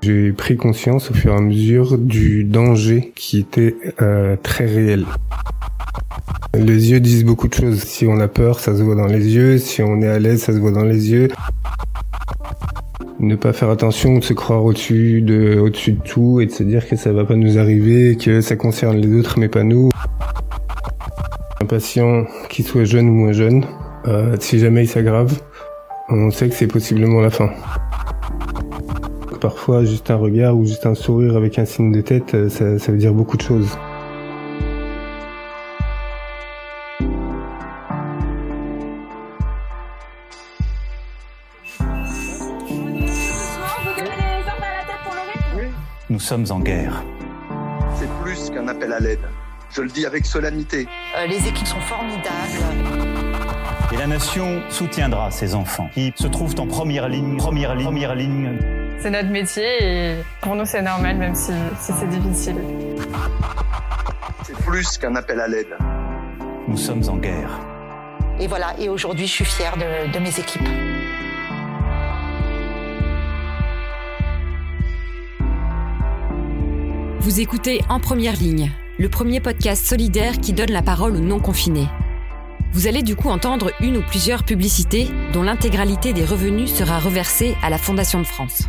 J'ai pris conscience au fur et à mesure du danger qui était euh, très réel. Les yeux disent beaucoup de choses. Si on a peur, ça se voit dans les yeux. Si on est à l'aise, ça se voit dans les yeux. Ne pas faire attention, de se croire au-dessus de, au-dessus de tout et de se dire que ça va pas nous arriver, que ça concerne les autres mais pas nous. Un patient qui soit jeune ou moins jeune, euh, si jamais il s'aggrave, on sait que c'est possiblement la fin. Parfois, juste un regard ou juste un sourire avec un signe de tête, euh, ça, ça veut dire beaucoup de choses. Nous sommes en guerre. C'est plus qu'un appel à l'aide. Je le dis avec solennité. Euh, les équipes sont formidables. Et la nation soutiendra ces enfants qui se trouvent en première ligne, première ligne, première ligne. C'est notre métier et pour nous c'est normal même si, si c'est difficile. C'est plus qu'un appel à l'aide. Nous sommes en guerre. Et voilà, et aujourd'hui je suis fière de, de mes équipes. Vous écoutez En Première Ligne, le premier podcast solidaire qui donne la parole aux non-confinés. Vous allez du coup entendre une ou plusieurs publicités dont l'intégralité des revenus sera reversée à la Fondation de France.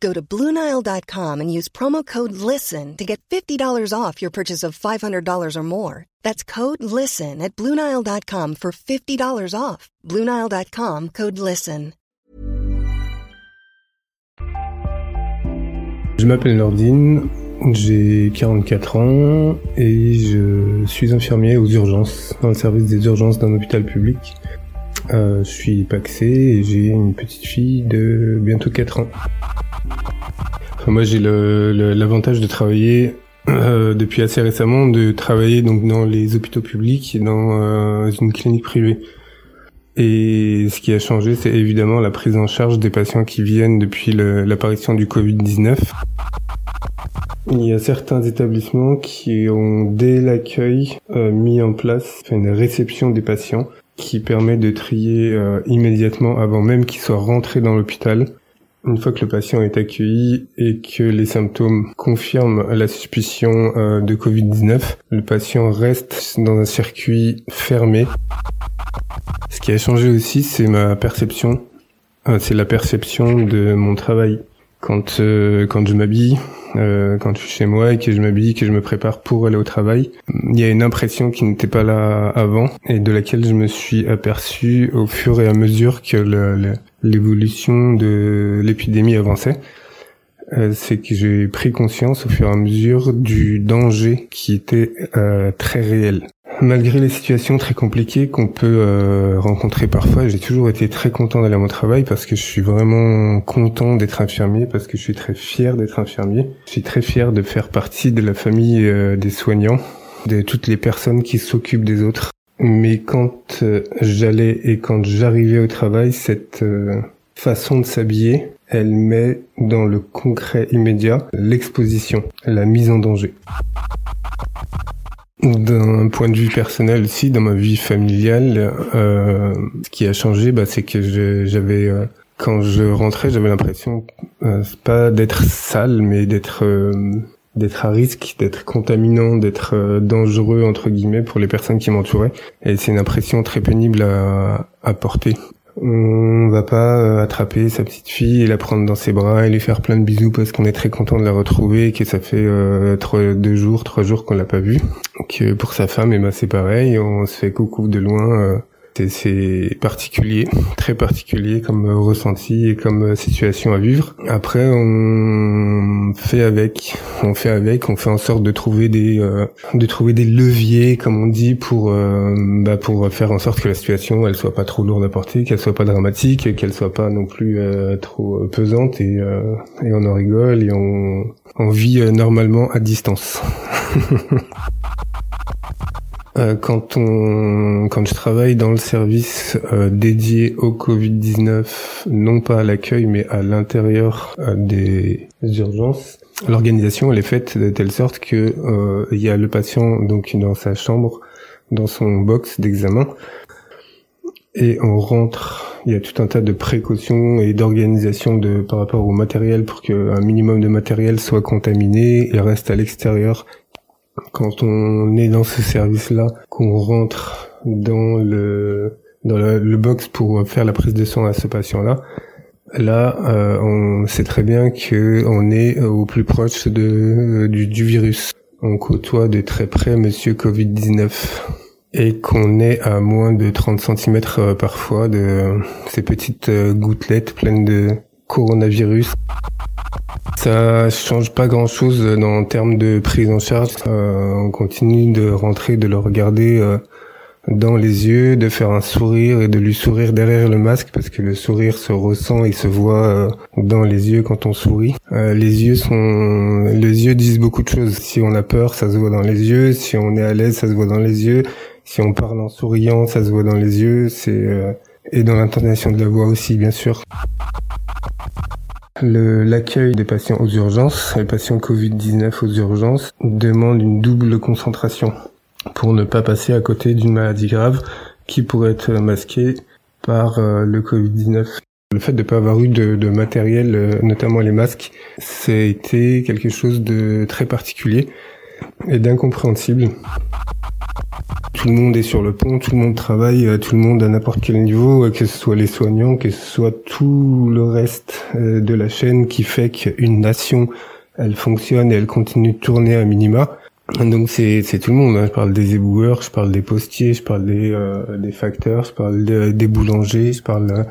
Go to BlueNile.com and use promo code LISTEN to get $50 off your purchase of $500 or more. That's code LISTEN at BlueNile.com for $50 off. BlueNile.com code LISTEN. Je m'appelle Nordine, j'ai 44 ans et je suis infirmier aux urgences, dans le service des urgences d'un hôpital public. Euh, je suis paxé et j'ai une petite fille de bientôt 4 ans. Moi j'ai l'avantage de travailler euh, depuis assez récemment, de travailler donc dans les hôpitaux publics et dans euh, une clinique privée. Et ce qui a changé, c'est évidemment la prise en charge des patients qui viennent depuis l'apparition du Covid-19. Il y a certains établissements qui ont, dès l'accueil, euh, mis en place une réception des patients qui permet de trier immédiatement avant même qu'ils soient rentrés dans l'hôpital. Une fois que le patient est accueilli et que les symptômes confirment la suspicion euh, de Covid-19, le patient reste dans un circuit fermé. Ce qui a changé aussi, c'est ma perception. c'est la perception de mon travail. Quand, quand je m'habille, euh, quand je suis chez moi et que je m'habille, que je me prépare pour aller au travail. Il y a une impression qui n'était pas là avant et de laquelle je me suis aperçu au fur et à mesure que l'évolution de l'épidémie avançait. Euh, c'est que j'ai pris conscience au fur et à mesure du danger qui était euh, très réel. Malgré les situations très compliquées qu'on peut euh, rencontrer parfois, j'ai toujours été très content d'aller à mon travail parce que je suis vraiment content d'être infirmier, parce que je suis très fier d'être infirmier. Je suis très fier de faire partie de la famille euh, des soignants, de toutes les personnes qui s'occupent des autres. Mais quand euh, j'allais et quand j'arrivais au travail, cette façon de s'habiller, elle met dans le concret immédiat l'exposition, la mise en danger. D'un point de vue personnel aussi, dans ma vie familiale, euh, ce qui a changé, bah, c'est que j'avais, euh, quand je rentrais, j'avais l'impression, euh, pas d'être sale, mais d'être euh, d'être à risque, d'être contaminant, d'être dangereux entre guillemets pour les personnes qui m'entouraient. Et c'est une impression très pénible à, à porter. On va pas euh, attraper sa petite fille et la prendre dans ses bras et lui faire plein de bisous parce qu'on est très content de la retrouver et que ça fait euh, trois, deux jours, trois jours qu'on l'a pas vue. Que pour sa femme, et ben c'est pareil, on se fait coucou de loin. Euh, c'est particulier, très particulier comme ressenti et comme situation à vivre. Après, on fait avec, on fait avec, on fait en sorte de trouver des, euh, de trouver des leviers, comme on dit, pour, euh, bah, pour faire en sorte que la situation, elle soit pas trop lourde à porter, qu'elle soit pas dramatique, qu'elle soit pas non plus euh, trop pesante et, et on en rigole et on, on vit normalement à distance. Euh, quand on, quand je travaille dans le service euh, dédié au Covid-19, non pas à l'accueil, mais à l'intérieur euh, des urgences, l'organisation elle est faite de telle sorte que il y a le patient donc dans sa chambre, dans son box d'examen, et on rentre. Il y a tout un tas de précautions et d'organisation de par rapport au matériel pour qu'un minimum de matériel soit contaminé et reste à l'extérieur quand on est dans ce service-là, qu'on rentre dans le dans le, box pour faire la prise de sang à ce patient-là, là, euh, on sait très bien que on est au plus proche de du, du virus. On côtoie de très près Monsieur Covid-19 et qu'on est à moins de 30 cm euh, parfois de ces petites euh, gouttelettes pleines de coronavirus. Ça change pas grand chose en termes de prise en charge. Euh, on continue de rentrer, de le regarder euh, dans les yeux, de faire un sourire et de lui sourire derrière le masque parce que le sourire se ressent et se voit euh, dans les yeux quand on sourit. les yeux sont, les yeux disent beaucoup de choses. Si on a peur, ça se voit dans les yeux. Si on est à l'aise, ça se voit dans les yeux. Si on parle en souriant, ça se voit dans les yeux. C'est et dans l'intonation de la voix aussi, bien sûr. L'accueil des patients aux urgences, les patients Covid-19 aux urgences, demande une double concentration pour ne pas passer à côté d'une maladie grave qui pourrait être masquée par euh, le Covid-19. Le fait de ne pas avoir eu de, de matériel, euh, notamment les masques, été quelque chose de très particulier et d'incompréhensible tout le monde est sur le pont, tout le monde travaille, euh, tout le monde à n'importe quel niveau, euh, que ce soit les soignants, que ce soit tout le reste euh, de la chaîne qui fait qu'une nation, elle fonctionne et elle continue de tourner à minima. Donc c'est tout le monde. Hein. Je parle des éboueurs, je parle des postiers, je parle des des facteurs, je parle des boulangers, je parle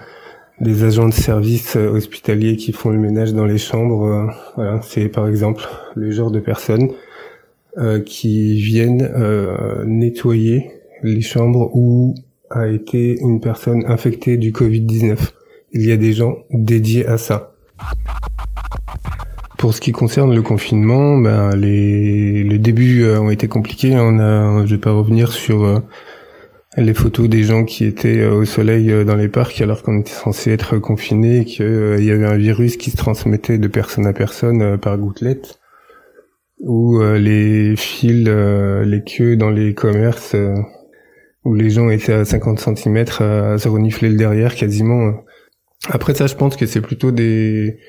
des agents de service hospitaliers qui font le ménage dans les chambres. voilà, c'est par exemple le genre de personnes euh, qui viennent euh, nettoyer les chambres où a été une personne infectée du Covid-19. Il y a des gens dédiés à ça. Pour ce qui concerne le confinement, ben les, les débuts euh, ont été compliqués. On a, je vais pas revenir sur les photos des gens qui étaient au soleil dans les parcs alors qu'on était censé être confinés, qu'il y avait un virus qui se transmettait de personne à personne par gouttelette ou euh, les fils, euh, les queues dans les commerces euh, où les gens étaient à 50 cm à se renifler le derrière quasiment. Après ça, je pense que c'est plutôt des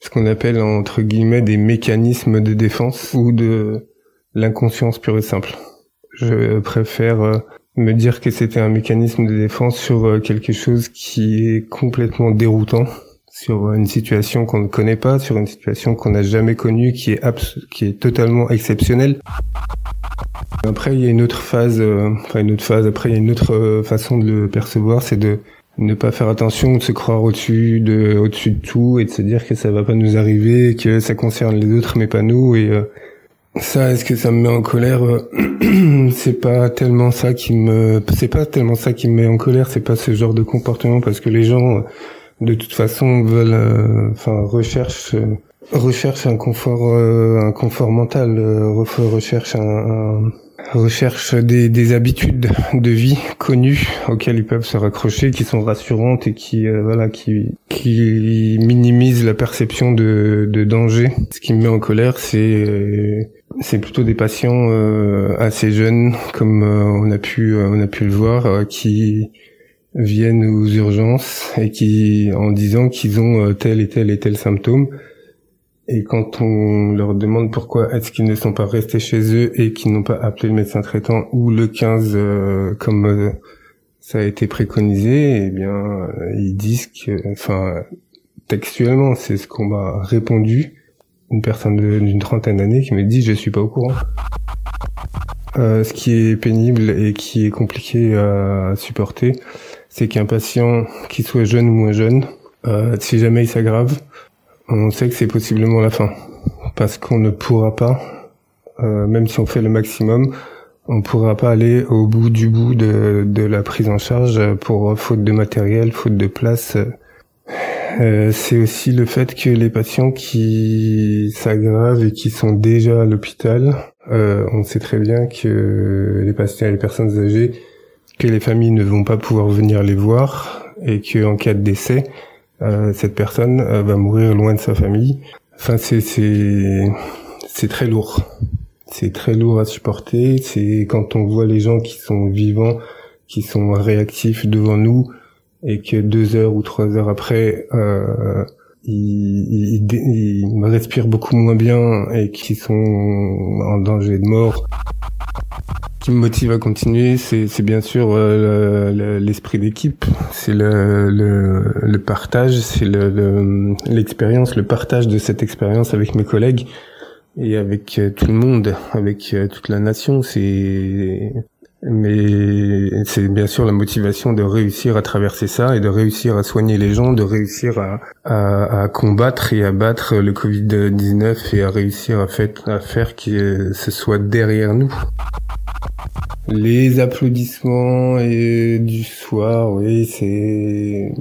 ce qu'on appelle entre guillemets des mécanismes de défense ou de l'inconscience pure et simple. Je préfère me dire que c'était un mécanisme de défense sur quelque chose qui est complètement déroutant sur une situation qu'on ne connaît pas, sur une situation qu'on n'a jamais connue, qui est qui est totalement exceptionnelle. Après, il y a une autre phase, euh, enfin une autre phase. Après, il y a une autre euh, façon de le percevoir, c'est de ne pas faire attention, de se croire au-dessus de, au-dessus de tout et de se dire que ça va pas nous arriver, que ça concerne les autres mais pas nous. Et euh, ça, est-ce que ça me met en colère C'est pas tellement ça qui me, c'est pas tellement ça qui me met en colère. C'est pas ce genre de comportement parce que les gens de toute façon veulent, euh, enfin recherchent euh, recherche un confort euh, un confort mental recherche recherche des, des, habitudes de vie connues auxquelles ils peuvent se raccrocher qui sont rassurantes et qui voilà qui qui minimisent la perception de, de danger. Ce qui me met en colère c'est c'est plutôt des patients assez jeunes comme on a pu on a pu le voir qui viennent aux urgences et qui, en disant qu'ils ont euh, tel et tel et tel symptôme, et quand on leur demande pourquoi est-ce qu'ils ne sont pas restés chez eux et qu'ils n'ont pas appelé le médecin traitant ou le 15 euh, comme euh, ça a été préconisé, eh bien ils disent que, enfin textuellement, c'est ce qu'on m'a répondu, une personne d'une trentaine d'années qui me dit je suis pas au courant. ce qui est pénible et qui est compliqué à supporter, c'est qu'un patient, qui soit jeune ou moins jeune, euh, si jamais il s'aggrave, on sait que c'est possiblement la fin. Parce qu'on ne pourra pas, euh, même si on fait le maximum, on ne pourra pas aller au bout du bout de, de la prise en charge pour faute de matériel, faute de place. Euh, c'est aussi le fait que les patients qui s'aggravent et qui sont déjà à l'hôpital, on sait très bien que les patients et les personnes âgées, que les familles ne vont pas pouvoir venir les voir et que en cas de décès, euh, cette personne euh, va mourir loin de sa famille. Enfin, c'est c'est c'est très lourd. C'est très lourd à supporter. C'est quand on voit les gens qui sont vivants, qui sont réactifs devant nous, et que deux heures ou trois heures après, euh, ils, ils, ils, respirent beaucoup moins bien et qui sont en danger de mort. Qui motive à continuer, c'est bien sûr euh, l'esprit d'équipe, c'est le, le, partage, c'est l'expérience, le, le partage de cette expérience avec mes collègues et avec euh, tout le monde, avec euh, toute la nation. C'est mais c'est bien sûr la motivation de réussir à traverser ça et de réussir à soigner les gens, de réussir à, à, à combattre et à battre le Covid-19 et à réussir à, fait, à faire que ce soit derrière nous. Les applaudissements et du soir, oui, c'est...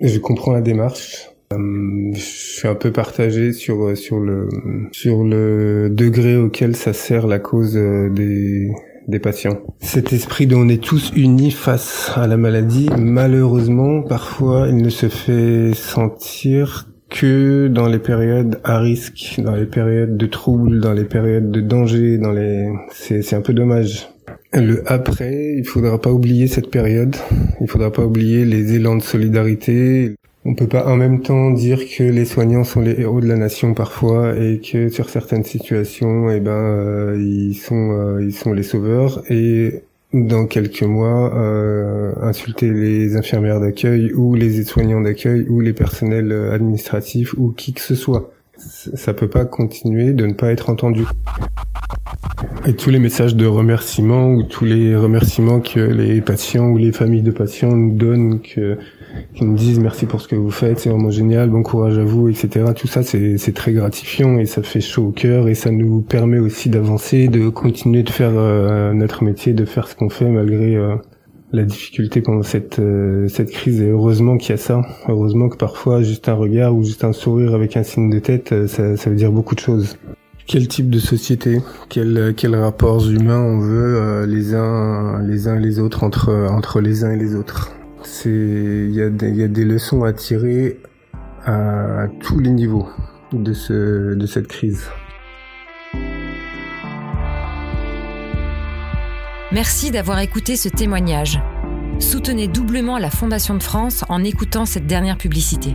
Je comprends la démarche. Euh, je suis un peu partagé sur sur le sur le degré auquel ça sert la cause des des patients. Cet esprit dont on est tous unis face à la maladie, malheureusement, parfois, il ne se fait sentir que dans les périodes à risque, dans les périodes de troubles, dans les périodes de danger, dans les, c'est, un peu dommage. Le après, il faudra pas oublier cette période. Il faudra pas oublier les élans de solidarité, on peut pas en même temps dire que les soignants sont les héros de la nation parfois et que sur certaines situations, eh ben, euh, ils sont euh, ils sont les sauveurs et dans quelques mois euh, insulter les infirmières d'accueil ou les soignants d'accueil ou les personnels administratifs ou qui que ce soit. Ça peut pas continuer de ne pas être entendu. Et tous les messages de remerciement ou tous les remerciements que les patients ou les familles de patients nous donnent que qui nous disent merci pour ce que vous faites, c'est vraiment génial, bon courage à vous, etc. Tout ça, c'est très gratifiant et ça fait chaud au cœur et ça nous permet aussi d'avancer, de continuer de faire euh, notre métier, de faire ce qu'on fait malgré euh, la difficulté pendant cette euh, cette crise. Et heureusement qu'il y a ça. Heureusement que parfois juste un regard ou juste un sourire avec un signe de tête, ça, ça veut dire beaucoup de choses. Quel type de société, quel quels rapports humains on veut les uns les uns les autres entre entre les uns et les autres? Il y, a des leçons à tirer à, tous les niveaux de cette crise. Merci d'avoir écouté ce témoignage. Soutenez doublement la Fondation de France en écoutant cette dernière publicité.